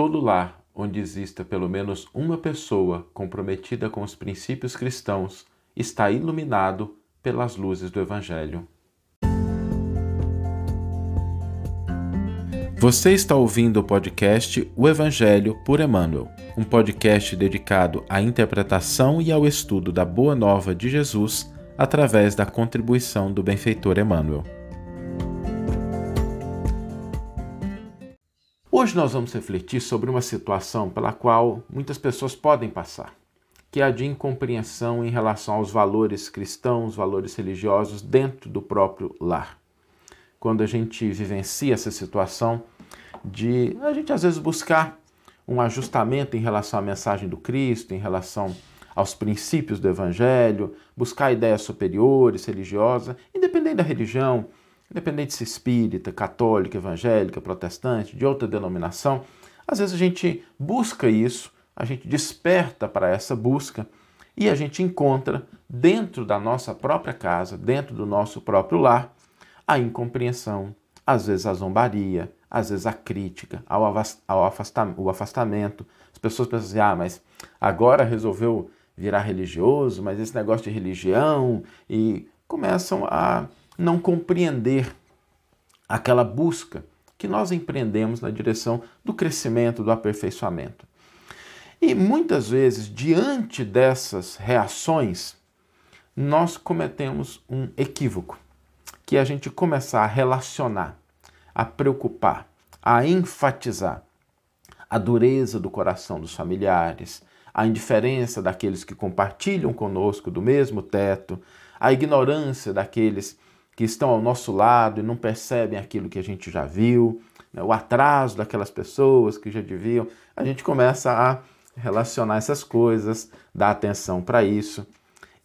todo lar onde exista pelo menos uma pessoa comprometida com os princípios cristãos está iluminado pelas luzes do Evangelho. Você está ouvindo o podcast O Evangelho por Emmanuel, um podcast dedicado à interpretação e ao estudo da Boa Nova de Jesus através da contribuição do benfeitor Emmanuel. Hoje nós vamos refletir sobre uma situação pela qual muitas pessoas podem passar, que é a de incompreensão em relação aos valores cristãos, valores religiosos dentro do próprio lar. Quando a gente vivencia essa situação de a gente às vezes buscar um ajustamento em relação à mensagem do Cristo, em relação aos princípios do Evangelho, buscar ideias superiores, religiosas, independente da religião, independente se espírita, católica, evangélica, protestante, de outra denominação, às vezes a gente busca isso, a gente desperta para essa busca e a gente encontra dentro da nossa própria casa, dentro do nosso próprio lar, a incompreensão, às vezes a zombaria, às vezes a crítica, ao o afastamento. As pessoas pensam assim, ah, mas agora resolveu virar religioso, mas esse negócio de religião, e começam a não compreender aquela busca que nós empreendemos na direção do crescimento, do aperfeiçoamento. E muitas vezes, diante dessas reações, nós cometemos um equívoco, que é a gente começar a relacionar, a preocupar, a enfatizar a dureza do coração dos familiares, a indiferença daqueles que compartilham conosco do mesmo teto, a ignorância daqueles que estão ao nosso lado e não percebem aquilo que a gente já viu, né? o atraso daquelas pessoas que já deviam. A gente começa a relacionar essas coisas, dar atenção para isso,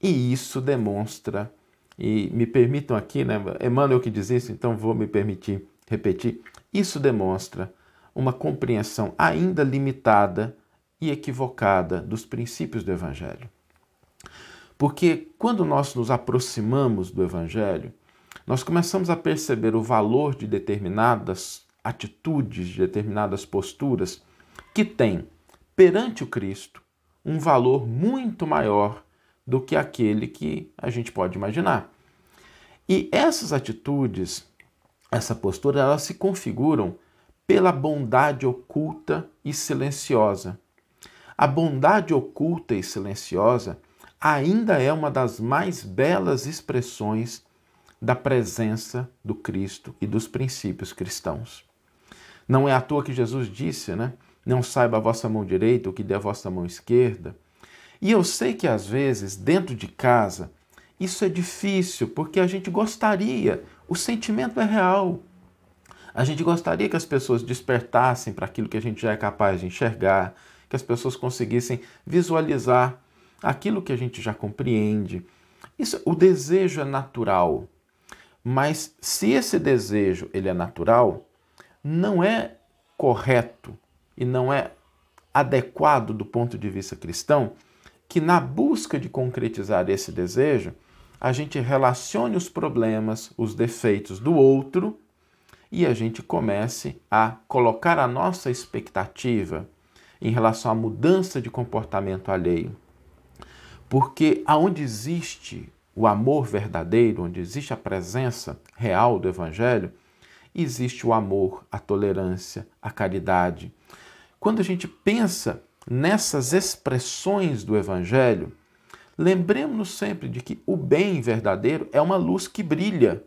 e isso demonstra, e me permitam aqui, né, Emmanuel que diz isso, então vou me permitir repetir, isso demonstra uma compreensão ainda limitada e equivocada dos princípios do Evangelho. Porque quando nós nos aproximamos do Evangelho, nós começamos a perceber o valor de determinadas atitudes, de determinadas posturas que têm, perante o Cristo, um valor muito maior do que aquele que a gente pode imaginar. E essas atitudes, essa postura, elas se configuram pela bondade oculta e silenciosa a bondade oculta e silenciosa ainda é uma das mais belas expressões da presença do Cristo e dos princípios cristãos. Não é à toa que Jesus disse, né? Não saiba a vossa mão direita o que dê a vossa mão esquerda. E eu sei que às vezes, dentro de casa, isso é difícil, porque a gente gostaria, o sentimento é real. A gente gostaria que as pessoas despertassem para aquilo que a gente já é capaz de enxergar, que as pessoas conseguissem visualizar aquilo que a gente já compreende. Isso, o desejo é natural, mas se esse desejo ele é natural, não é correto e não é adequado do ponto de vista cristão que na busca de concretizar esse desejo, a gente relacione os problemas, os defeitos do outro e a gente comece a colocar a nossa expectativa em relação à mudança de comportamento alheio. Porque aonde existe o amor verdadeiro, onde existe a presença real do Evangelho, existe o amor, a tolerância, a caridade. Quando a gente pensa nessas expressões do Evangelho, lembremos-nos sempre de que o bem verdadeiro é uma luz que brilha,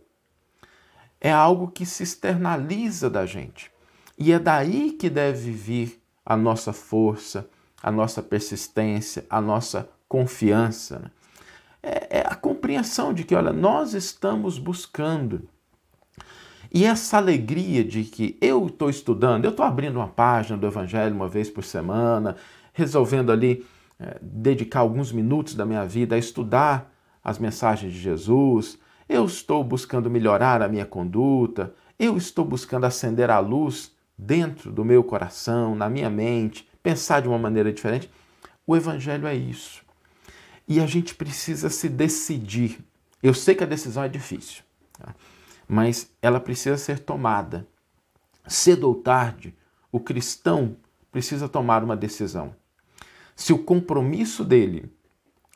é algo que se externaliza da gente. E é daí que deve vir a nossa força, a nossa persistência, a nossa confiança. Né? É, é compreensão de que, olha, nós estamos buscando. E essa alegria de que eu estou estudando, eu estou abrindo uma página do Evangelho uma vez por semana, resolvendo ali é, dedicar alguns minutos da minha vida a estudar as mensagens de Jesus, eu estou buscando melhorar a minha conduta, eu estou buscando acender a luz dentro do meu coração, na minha mente, pensar de uma maneira diferente. O Evangelho é isso. E a gente precisa se decidir. Eu sei que a decisão é difícil, tá? mas ela precisa ser tomada. Cedo ou tarde, o cristão precisa tomar uma decisão. Se o compromisso dele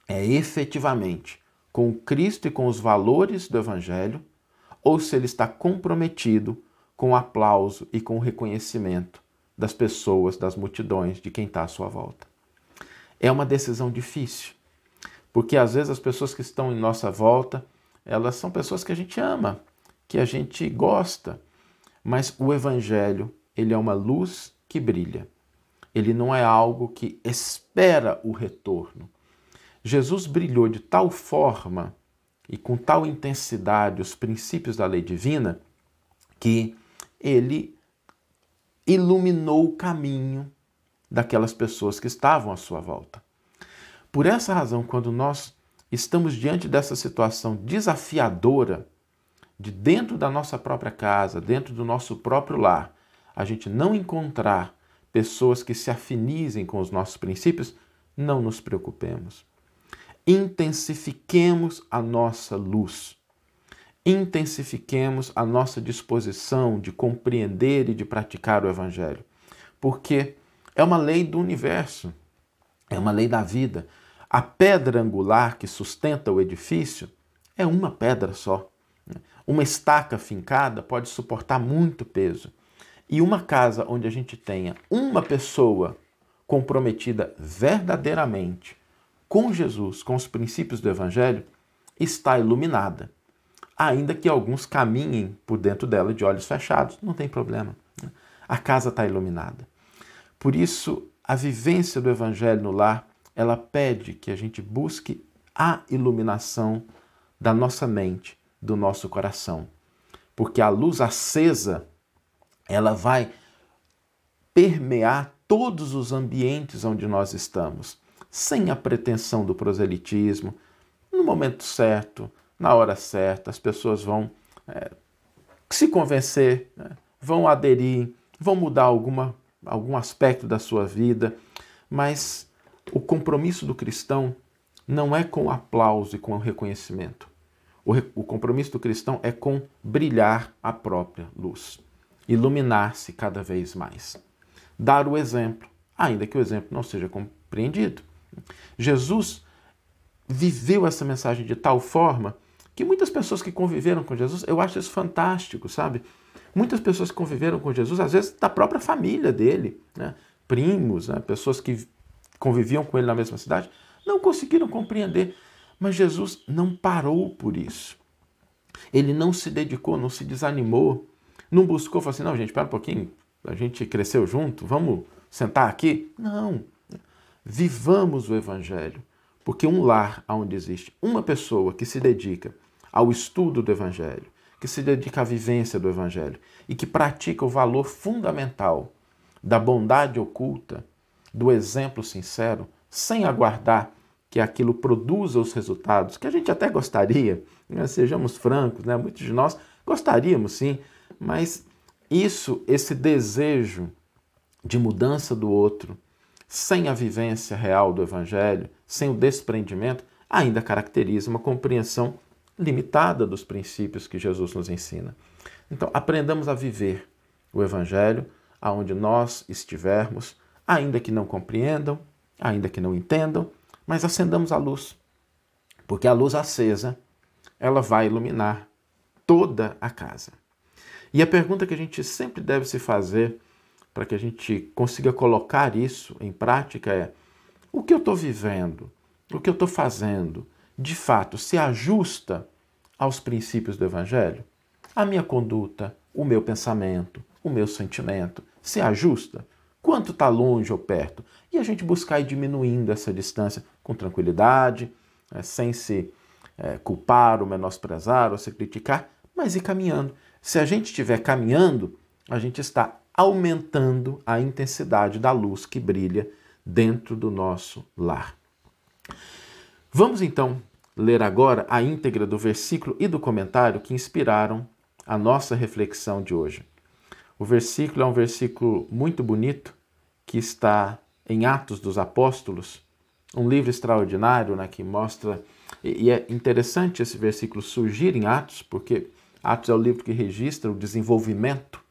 é efetivamente com Cristo e com os valores do Evangelho, ou se ele está comprometido com o aplauso e com o reconhecimento das pessoas, das multidões, de quem está à sua volta. É uma decisão difícil, porque às vezes as pessoas que estão em nossa volta, elas são pessoas que a gente ama, que a gente gosta, mas o Evangelho, ele é uma luz que brilha. Ele não é algo que espera o retorno. Jesus brilhou de tal forma e com tal intensidade os princípios da lei divina que ele iluminou o caminho daquelas pessoas que estavam à sua volta. Por essa razão, quando nós estamos diante dessa situação desafiadora, de dentro da nossa própria casa, dentro do nosso próprio lar, a gente não encontrar pessoas que se afinizem com os nossos princípios, não nos preocupemos. Intensifiquemos a nossa luz. Intensifiquemos a nossa disposição de compreender e de praticar o Evangelho. Porque é uma lei do universo, é uma lei da vida. A pedra angular que sustenta o edifício é uma pedra só. Uma estaca fincada pode suportar muito peso. E uma casa onde a gente tenha uma pessoa comprometida verdadeiramente com Jesus, com os princípios do Evangelho, está iluminada. Ainda que alguns caminhem por dentro dela de olhos fechados, não tem problema. A casa está iluminada. Por isso, a vivência do Evangelho no lar, ela pede que a gente busque a iluminação da nossa mente, do nosso coração. Porque a luz acesa, ela vai permear todos os ambientes onde nós estamos, sem a pretensão do proselitismo. No momento certo, na hora certa, as pessoas vão é, se convencer, né? vão aderir, vão mudar alguma, algum aspecto da sua vida, mas o compromisso do cristão não é com aplauso e com reconhecimento. O, o compromisso do cristão é com brilhar a própria luz, iluminar-se cada vez mais. Dar o exemplo, ainda que o exemplo não seja compreendido. Jesus viveu essa mensagem de tal forma que muitas pessoas que conviveram com Jesus, eu acho isso fantástico, sabe? Muitas pessoas que conviveram com Jesus, às vezes da própria família dele, né? primos, né? pessoas que conviviam com ele na mesma cidade, não conseguiram compreender mas Jesus não parou por isso. Ele não se dedicou, não se desanimou, não buscou, falou assim: não, gente, espera um pouquinho, a gente cresceu junto, vamos sentar aqui. Não. Vivamos o Evangelho, porque um lar onde existe uma pessoa que se dedica ao estudo do Evangelho, que se dedica à vivência do Evangelho e que pratica o valor fundamental da bondade oculta, do exemplo sincero, sem aguardar que aquilo produza os resultados que a gente até gostaria, né? sejamos francos, né? muitos de nós gostaríamos sim, mas isso, esse desejo de mudança do outro, sem a vivência real do Evangelho, sem o desprendimento, ainda caracteriza uma compreensão limitada dos princípios que Jesus nos ensina. Então, aprendamos a viver o Evangelho aonde nós estivermos, ainda que não compreendam, ainda que não entendam, mas acendamos a luz, porque a luz acesa, ela vai iluminar toda a casa. E a pergunta que a gente sempre deve se fazer para que a gente consiga colocar isso em prática é: o que eu estou vivendo, o que eu estou fazendo, de fato, se ajusta aos princípios do Evangelho? A minha conduta, o meu pensamento, o meu sentimento, se ajusta? Quanto está longe ou perto. E a gente buscar ir diminuindo essa distância com tranquilidade, é, sem se é, culpar ou menosprezar ou se criticar, mas ir caminhando. Se a gente estiver caminhando, a gente está aumentando a intensidade da luz que brilha dentro do nosso lar. Vamos então ler agora a íntegra do versículo e do comentário que inspiraram a nossa reflexão de hoje. O versículo é um versículo muito bonito que está em Atos dos Apóstolos, um livro extraordinário né, que mostra. E é interessante esse versículo surgir em Atos, porque Atos é o livro que registra o desenvolvimento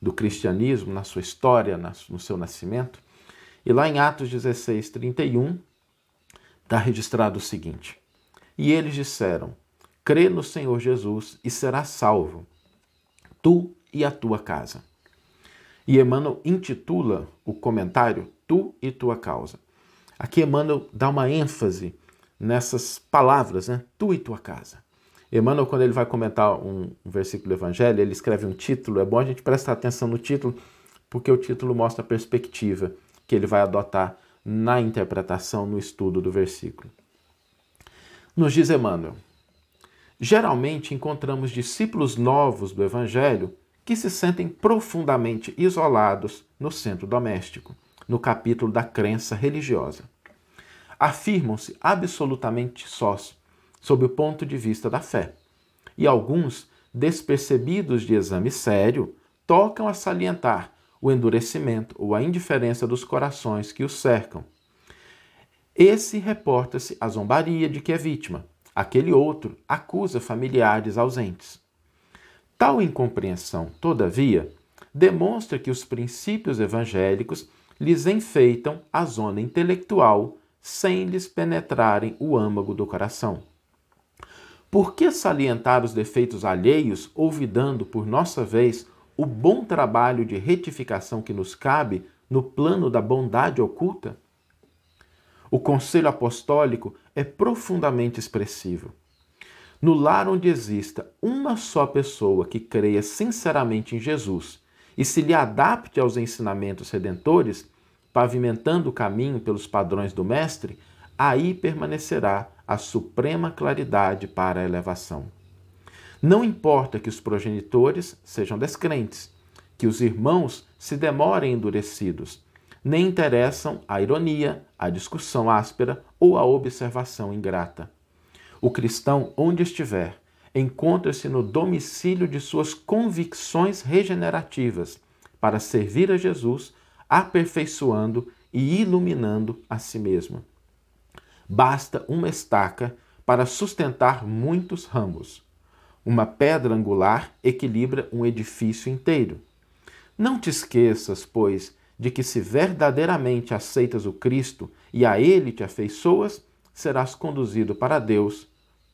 do cristianismo, na sua história, no seu nascimento. E lá em Atos 16, 31, está registrado o seguinte: E eles disseram: Crê no Senhor Jesus e serás salvo, tu e a tua casa. E Emmanuel intitula o comentário Tu e tua causa. Aqui Emmanuel dá uma ênfase nessas palavras, né? Tu e tua casa. Emmanuel, quando ele vai comentar um, versículo do Evangelho, ele escreve um título. É bom a gente prestar atenção no título, porque o título mostra a perspectiva que ele vai adotar na interpretação, no estudo do versículo. Nos diz Emmanuel: geralmente encontramos discípulos novos do Evangelho que se sentem profundamente isolados no centro doméstico, no capítulo da crença religiosa. Afirmam-se absolutamente sós, sob o ponto de vista da fé, e alguns, despercebidos de exame sério, tocam a salientar o endurecimento ou a indiferença dos corações que os cercam. Esse reporta-se à zombaria de que é vítima, aquele outro acusa familiares ausentes. Tal incompreensão, todavia, demonstra que os princípios evangélicos lhes enfeitam a zona intelectual sem lhes penetrarem o âmago do coração. Por que salientar os defeitos alheios, olvidando, por nossa vez, o bom trabalho de retificação que nos cabe no plano da bondade oculta? O conselho apostólico é profundamente expressivo. No lar onde exista uma só pessoa que creia sinceramente em Jesus e se lhe adapte aos ensinamentos redentores, pavimentando o caminho pelos padrões do Mestre, aí permanecerá a suprema claridade para a elevação. Não importa que os progenitores sejam descrentes, que os irmãos se demorem endurecidos, nem interessam a ironia, a discussão áspera ou a observação ingrata. O cristão, onde estiver, encontra-se no domicílio de suas convicções regenerativas para servir a Jesus, aperfeiçoando e iluminando a si mesmo. Basta uma estaca para sustentar muitos ramos. Uma pedra angular equilibra um edifício inteiro. Não te esqueças, pois, de que se verdadeiramente aceitas o Cristo e a Ele te afeiçoas, serás conduzido para Deus,